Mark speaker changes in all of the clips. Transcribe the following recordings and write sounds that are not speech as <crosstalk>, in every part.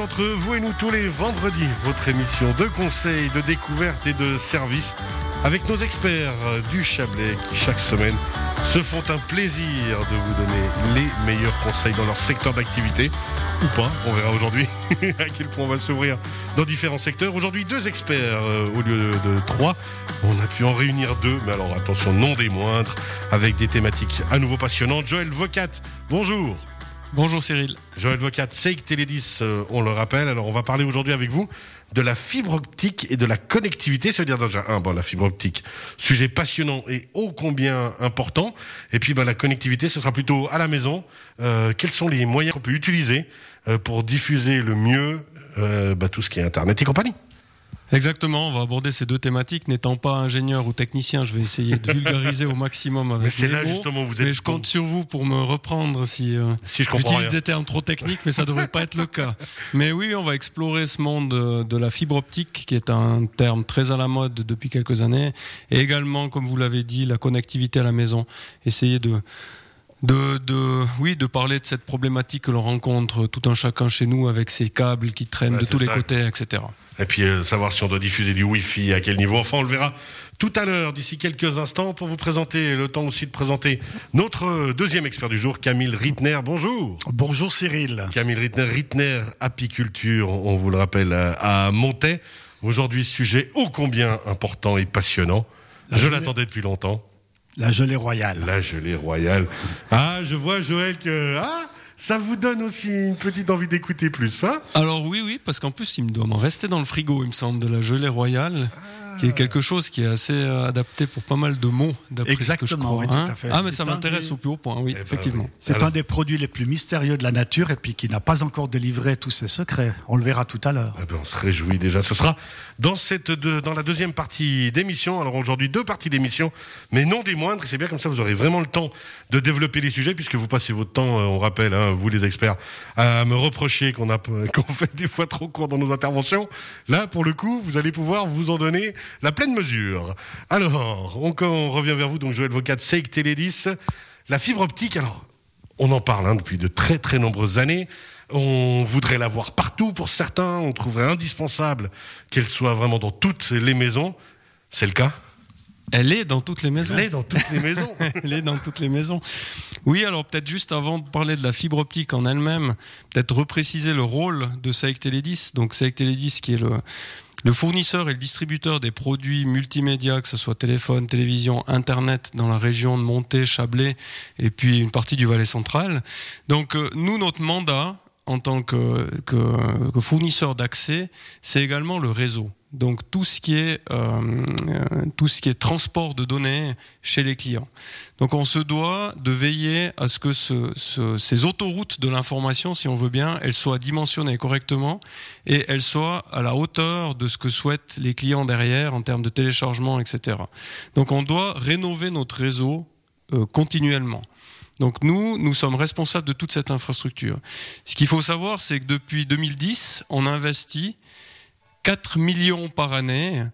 Speaker 1: entre vous et nous tous les vendredis, votre émission de conseils, de découvertes et de services avec nos experts du Chablais qui chaque semaine se font un plaisir de vous donner les meilleurs conseils dans leur secteur d'activité ou pas. On verra aujourd'hui <laughs> à quel point on va s'ouvrir dans différents secteurs. Aujourd'hui, deux experts euh, au lieu de trois. On a pu en réunir deux, mais alors attention, non des moindres, avec des thématiques à nouveau passionnantes. Joël Vocat, bonjour.
Speaker 2: Bonjour Cyril.
Speaker 1: Joël Vocat, Seik Télédis, euh, on le rappelle. Alors on va parler aujourd'hui avec vous de la fibre optique et de la connectivité. Ça veut dire déjà, un, bon, la fibre optique, sujet passionnant et ô combien important. Et puis bah, la connectivité, ce sera plutôt à la maison. Euh, quels sont les moyens qu'on peut utiliser euh, pour diffuser le mieux euh, bah, tout ce qui est Internet et compagnie?
Speaker 2: Exactement, on va aborder ces deux thématiques. N'étant pas ingénieur ou technicien, je vais essayer de vulgariser au maximum avec
Speaker 1: Mais c'est
Speaker 2: les
Speaker 1: là
Speaker 2: mots.
Speaker 1: justement où vous êtes.
Speaker 2: Mais je compte sur vous pour me reprendre si, euh,
Speaker 1: Si je comprends
Speaker 2: j'utilise
Speaker 1: rien.
Speaker 2: des termes trop techniques, mais ça devrait pas être le cas. Mais oui, on va explorer ce monde euh, de la fibre optique, qui est un terme très à la mode depuis quelques années, et également, comme vous l'avez dit, la connectivité à la maison. Essayer de de, de, oui, de parler de cette problématique que l'on rencontre tout un chacun chez nous avec ces câbles qui traînent
Speaker 1: Ouais,
Speaker 2: de tous les côtés, etc.
Speaker 1: Et puis euh, savoir si on doit diffuser du Wi-Fi, à quel niveau. Enfin, on le verra tout à l'heure, d'ici quelques instants, pour vous présenter, le temps aussi de présenter notre euh, deuxième expert du jour, Camille Rittner. Bonjour.
Speaker 3: Bonjour Cyril.
Speaker 1: Camille Rittner, Rittner Apiculture, on vous le rappelle, euh, à Montaix. Aujourd'hui, sujet ô combien important et passionnant.
Speaker 3: La
Speaker 1: Je l'attendais depuis longtemps.
Speaker 3: La gelée royale.
Speaker 1: La gelée royale. Ah, je vois, Joël, que ah, ça vous donne aussi une petite envie d'écouter plus, hein?
Speaker 2: Alors oui, oui, parce qu'en plus, il me doit m'en rester dans le frigo, il me semble, de la gelée royale, qui est quelque chose qui est assez euh, adapté pour pas mal de mots, d'après ce que je
Speaker 3: Exactement,
Speaker 2: crois.
Speaker 3: oui, tout
Speaker 2: hein.
Speaker 3: à fait.
Speaker 2: Ah, mais
Speaker 3: C'est
Speaker 2: ça m'intéresse
Speaker 3: des-
Speaker 2: au plus haut point, oui,
Speaker 1: Eh ben
Speaker 2: effectivement.
Speaker 1: oui.
Speaker 3: C'est
Speaker 1: Alors-
Speaker 3: un des produits les plus mystérieux de la nature et puis qui n'a pas encore délivré tous ses secrets. On le verra tout à l'heure.
Speaker 1: Eh ben, on se réjouit déjà. Ce sera dans, cette deux- dans la deuxième partie d'émission. Alors aujourd'hui, deux parties d'émission, mais non des moindres. C'est bien comme ça, vous aurez vraiment le temps de développer les sujets, puisque vous passez votre temps, euh, on rappelle, hein, vous les experts, à me reprocher qu'on a <laughs> qu'on fait des fois trop court dans nos interventions. Là, pour le coup, vous allez pouvoir vous en donner la pleine mesure. Alors, on, on revient vers vous, donc Joël Vocat, Seik Télédis. La fibre optique, alors, on en parle hein, depuis de très très nombreuses années. On voudrait la voir partout pour certains. On trouverait indispensable qu'elle soit vraiment dans toutes les maisons. C'est le cas?
Speaker 2: Elle est dans toutes les maisons.
Speaker 1: Elle est dans toutes les maisons. <laughs>
Speaker 2: Elle est dans toutes les maisons. Oui, alors peut-être juste avant de parler de la fibre optique en elle-même, peut-être repréciser le rôle de Saec Télédis. Donc Saec Télédis qui est le, fournisseur et le distributeur des produits multimédia, que ce soit téléphone, télévision, internet dans la région de Monté, Chablais et puis une partie du Valais central. Donc euh, nous, notre mandat en tant que, fournisseur d'accès, c'est également le réseau. Donc tout ce qui est euh, euh, tout ce qui est transport de données chez les clients. Donc on se doit de veiller à ce que ce, ce- ces autoroutes de l'information, si on veut bien, elles soient dimensionnées correctement et elles soient à la hauteur de ce que souhaitent les clients derrière en termes de téléchargement, etc. Donc on doit rénover notre réseau euh, continuellement. Donc nous, nous sommes responsables de toute cette infrastructure. Ce qu'il faut savoir, c'est que depuis 2010, on investit 4 millions par année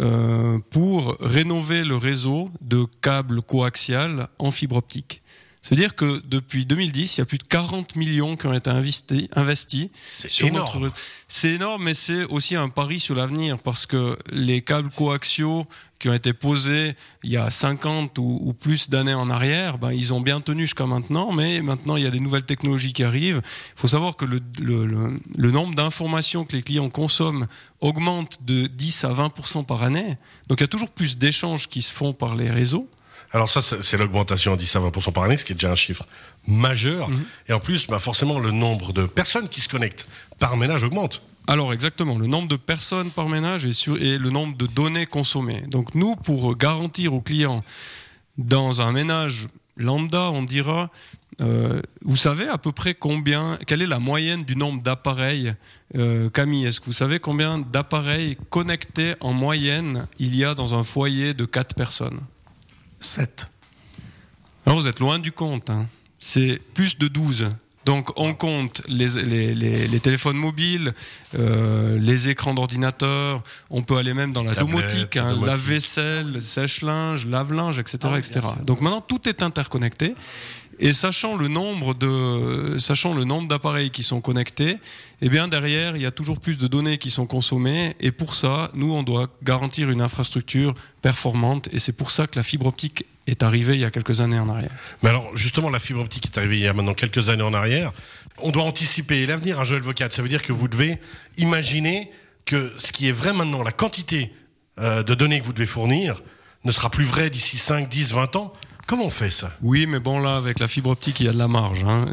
Speaker 2: euh, pour rénover le réseau de câbles coaxial en fibre optique. C'est-à-dire que depuis 2010, il y a plus de 40 millions qui ont été investis, investis
Speaker 1: C'est
Speaker 2: sur
Speaker 1: énorme.
Speaker 2: notre réseau. C'est énorme, mais c'est aussi un pari sur l'avenir parce que les câbles coaxiaux qui ont été posés il y a 50 ou, ou plus d'années en arrière, ben, ils ont bien tenu jusqu'à maintenant, mais maintenant il y a des nouvelles technologies qui arrivent. Il faut savoir que le, le, le, le nombre d'informations que les clients consomment augmente de 10 à 20% par année. Donc il y a toujours plus d'échanges qui se font par les réseaux.
Speaker 1: Alors ça, c'est l'augmentation à 10 à 20% par année, ce qui est déjà un chiffre majeur. Et en plus, bah, forcément, le nombre de personnes qui se connectent par ménage augmente.
Speaker 2: Alors exactement, le nombre de personnes par ménage et, sur- et le nombre de données consommées. Donc nous, pour garantir aux clients dans un ménage lambda, on dira, euh, vous savez à peu près combien, quelle est la moyenne du nombre d'appareils euh, Camille, est-ce que vous savez combien d'appareils connectés en moyenne il y a dans un foyer de 4 personnes?
Speaker 3: 7.
Speaker 2: Alors vous êtes loin du compte. hein. C'est plus de 12. Donc on compte les, les, les- les téléphones mobiles, euh, les écrans d'ordinateur, on peut aller même dans la
Speaker 1: Tablette,
Speaker 2: domotique, hein,
Speaker 1: domotique.
Speaker 2: lave-vaisselle, sèche-linge, lave-linge, etc.
Speaker 3: Ah
Speaker 2: etc. Donc maintenant tout est interconnecté Et sachant le nombre de, sachant le nombre d'appareils qui sont connectés, eh bien derrière, il y a toujours plus de données qui sont consommées. Et pour ça, nous, on doit garantir une infrastructure performante. Et c'est pour ça que la fibre optique est arrivée il y a quelques années en arrière.
Speaker 1: Mais alors, justement, la fibre optique est arrivée il y a maintenant quelques années en arrière. On doit anticiper l'avenir, à Joël Vocat. Ça veut dire que vous devez imaginer que ce qui est vrai maintenant, la quantité euh, de données que vous devez fournir, ne sera plus vrai d'ici 5, 10, 20 ans. Comment on fait ça
Speaker 2: Oui, mais bon, là, avec la fibre optique, il y a de la marge. Hein.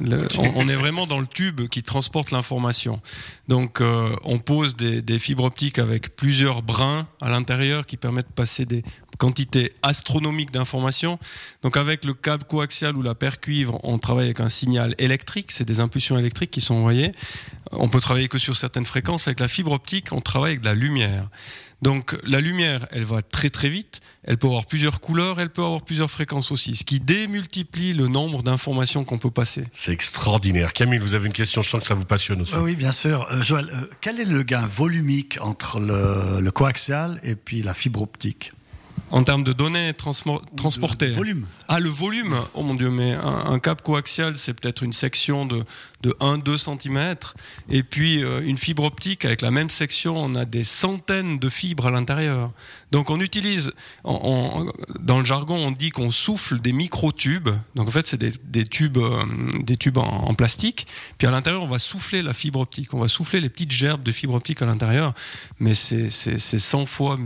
Speaker 2: on, est vraiment dans le tube qui transporte l'information. Donc, euh, on pose des, des, fibres optiques avec plusieurs brins à l'intérieur qui permettent de passer des quantités astronomiques d'informations. Donc, avec le câble coaxial ou la paire cuivre, on travaille avec un signal électrique. C'est des impulsions électriques qui sont envoyées. On peut travailler que sur certaines fréquences. Avec la fibre optique, on travaille avec de la lumière. Donc la lumière, elle va très très vite, elle peut avoir plusieurs couleurs, elle peut avoir plusieurs fréquences aussi, ce qui démultiplie le nombre d'informations qu'on peut passer.
Speaker 1: C'est extraordinaire. Camille, vous avez une question, je sens que ça vous passionne aussi.
Speaker 3: oui, bien sûr. Euh, Joël, euh, quel est le gain volumique entre le coaxial et puis la fibre optique?
Speaker 2: En termes de données transportées.
Speaker 3: Le volume.
Speaker 2: Ah, le volume Oh mon Dieu, mais un, câble coaxial, c'est peut-être une section de, de 1-2 cm. Et puis, euh, une fibre optique, avec la même section, on a des centaines de fibres à l'intérieur. Donc, on utilise, dans le jargon, on dit qu'on souffle des micro-tubes. Donc, en fait, c'est des, tubes, euh, des tubes en, plastique. Puis, à l'intérieur, on va souffler la fibre optique. On va souffler les petites gerbes de fibre optique à l'intérieur. Mais c'est 100 fois,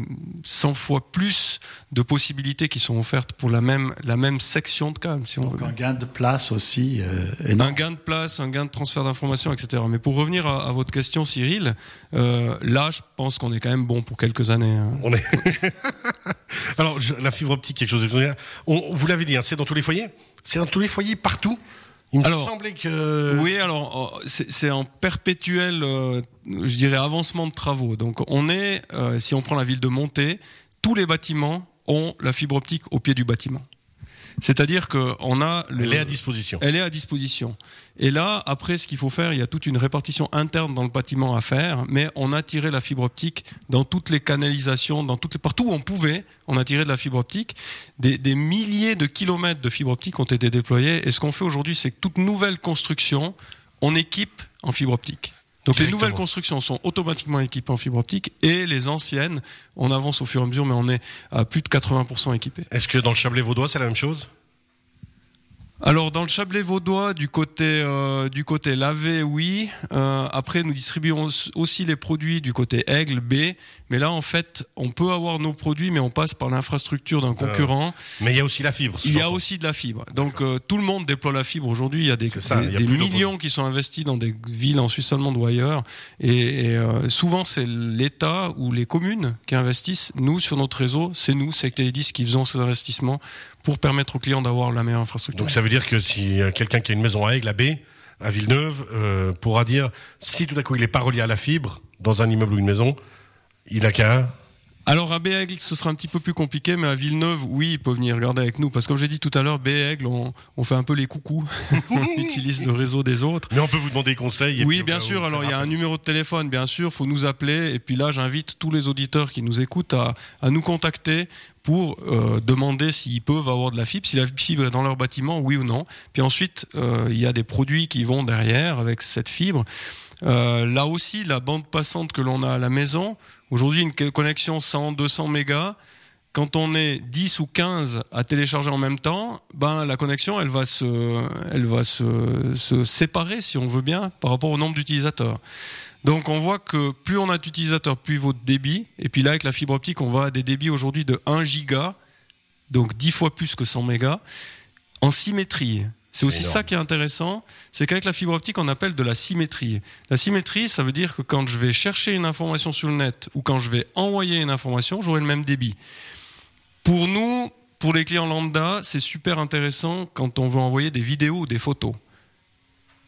Speaker 2: 100 fois plus de possibilités qui sont offertes pour la même, la même section de câble. Si
Speaker 3: Donc un gain de place aussi.
Speaker 2: Euh, un gain de place, un gain de transfert d'informations, etc. Mais pour revenir à, votre question, Cyril, euh, là, je pense qu'on est quand même bon pour quelques années. Hein.
Speaker 1: On est. <laughs> Alors, la fibre optique, quelque chose de. On, vous l'avez dit, hein, c'est dans tous les foyers? C'est dans tous les foyers, partout? Il me semblait que.
Speaker 2: Oui, alors c'est en perpétuel, euh, je dirais, avancement de travaux. Donc on est, si on prend la ville de Montée, tous les bâtiments ont la fibre optique au pied du bâtiment. C'est-à-dire qu'on a.
Speaker 1: elle est à disposition.
Speaker 2: Elle est à disposition. Et là, après, ce qu'il faut faire, il y a toute une répartition interne dans le bâtiment à faire, mais on a tiré la fibre optique dans toutes les canalisations, dans toutes les, partout où on pouvait, on a tiré de la fibre optique. Des, des milliers de kilomètres de fibre optique ont été déployés. Et ce qu'on fait aujourd'hui, c'est que toute nouvelle construction, on équipe en fibre optique. Donc les nouvelles constructions sont automatiquement équipées en fibre optique et les anciennes, on avance au fur et à mesure, mais on est à plus de 80% équipés.
Speaker 1: Est-ce que dans le Chablais vaudois, c'est la même chose?
Speaker 2: Alors dans le Chablais vaudois, du côté euh, du côté lavé, oui. Euh, après, nous distribuons aussi les produits du côté Aigle B. Mais là, en fait, on peut avoir nos produits, mais on passe par l'infrastructure d'un concurrent.
Speaker 1: mais il y a aussi la fibre.
Speaker 2: Il y a aussi de la fibre. Donc euh, tout le monde déploie la fibre aujourd'hui. Il y a des, des, millions qui sont investis dans des villes en Suisse allemande ou ailleurs. Et, souvent, c'est l'État ou les communes qui investissent. Nous, sur notre réseau, c'est nous, c'est qui faisons ces investissements pour permettre aux clients d'avoir la meilleure infrastructure.
Speaker 1: Donc ça veut dire que si quelqu'un qui a une maison à Aigle, à B, à Villeneuve, euh, pourra dire si tout à coup il n'est pas relié à la fibre dans un immeuble ou une maison, il a qu'à
Speaker 2: alors à Béaigle, ce sera un petit peu plus compliqué, mais à Villeneuve, oui, il peut venir regarder avec nous. Parce que comme j'ai dit tout à l'heure, Béaigle, on, on, fait un peu les coucous. <laughs> on utilise le réseau des autres.
Speaker 1: Mais on peut vous demander conseils.
Speaker 2: oui, bien sûr. Alors il y a un numéro de téléphone, bien sûr, faut nous appeler. Et puis là, j'invite tous les auditeurs qui nous écoutent à, à nous contacter pour euh, demander s'ils peuvent avoir de la fibre, si la fibre est dans leur bâtiment, oui ou non. Puis ensuite, euh, il y a des produits qui vont derrière avec cette fibre. Euh, là aussi, la bande passante que l'on a à la maison, aujourd'hui une connexion 100, 200 mégas, quand on est 10 ou 15 à télécharger en même temps, ben la connexion elle va se, séparer si on veut bien par rapport au nombre d'utilisateurs. Donc on voit que plus on a d'utilisateurs, plus votre débit. Et puis là, avec la fibre optique, on va à des débits aujourd'hui de 1 giga, donc 10 fois plus que 100 mégas, en symétrie. C'est aussi ça qui est intéressant, c'est qu'avec la fibre optique, on appelle de la symétrie. La symétrie, ça veut dire que quand je vais chercher une information sur le net ou quand je vais envoyer une information, j'aurai le même débit. Pour nous, pour les clients lambda, c'est super intéressant quand on veut envoyer des vidéos ou des photos.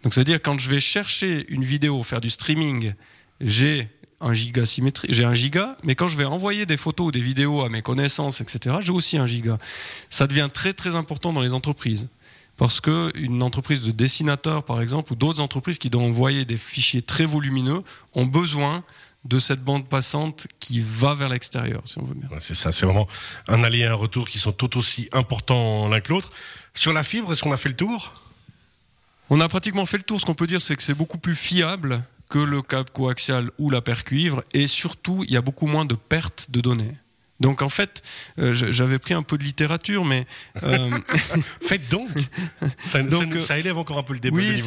Speaker 2: Donc c'est-à-dire quand je vais chercher une vidéo, faire du streaming, j'ai un giga symétrie, j'ai un giga, mais quand je vais envoyer des photos ou des vidéos à mes connaissances, etc., j'ai aussi un giga. Ça devient très très important dans les entreprises. Parce que une entreprise de dessinateur, par exemple, ou d'autres entreprises qui doivent envoyer des fichiers très volumineux, ont besoin de cette bande passante qui va vers l'extérieur, si on veut bien.
Speaker 1: Ouais, c'est ça, c'est vraiment un aller et un retour qui sont tout aussi importants l'un que l'autre. Sur la fibre, est-ce qu'on a fait le tour?
Speaker 2: On a pratiquement fait le tour. Ce qu'on peut dire, c'est que c'est beaucoup plus fiable que le câble coaxial ou la paire cuivre, et surtout, il y a beaucoup moins de pertes de données. Donc en fait, euh, j'avais pris un peu de littérature, mais euh, <laughs>
Speaker 1: Faites donc ça,
Speaker 2: Donc,
Speaker 1: ça- ça élève encore un peu le débat.
Speaker 2: oui,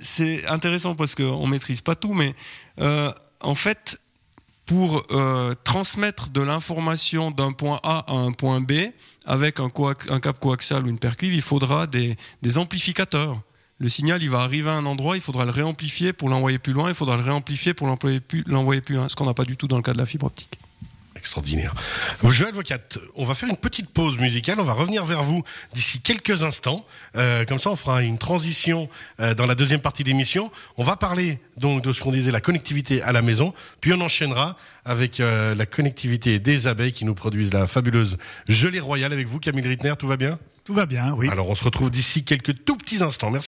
Speaker 2: c'est- intéressant parce qu'on maîtrise pas tout, mais euh, en fait, pour transmettre de l'information d'un point A à un point B avec un, câble coaxial ou une paire cuivre, il faudra des, des amplificateurs. Le signal, il va arriver à un endroit, il faudra le réamplifier pour l'envoyer plus loin, il faudra le réamplifier pour l'employer plus- l'envoyer plus loin, ce qu'on n'a pas du tout dans le cas de la fibre optique.
Speaker 1: Extraordinaire. Joël Vocat, on va faire une petite pause musicale. On va revenir vers vous d'ici quelques instants. Euh, comme ça, on fera une transition euh, dans la deuxième partie d'émission. On va parler donc de ce qu'on disait, la connectivité à la maison. Puis on enchaînera avec euh, la connectivité des abeilles qui nous produisent la fabuleuse gelée royale avec vous, Camille Rittner. Tout va bien?
Speaker 3: Tout va bien, oui.
Speaker 1: Alors, on se retrouve d'ici quelques tout petits instants. Merci.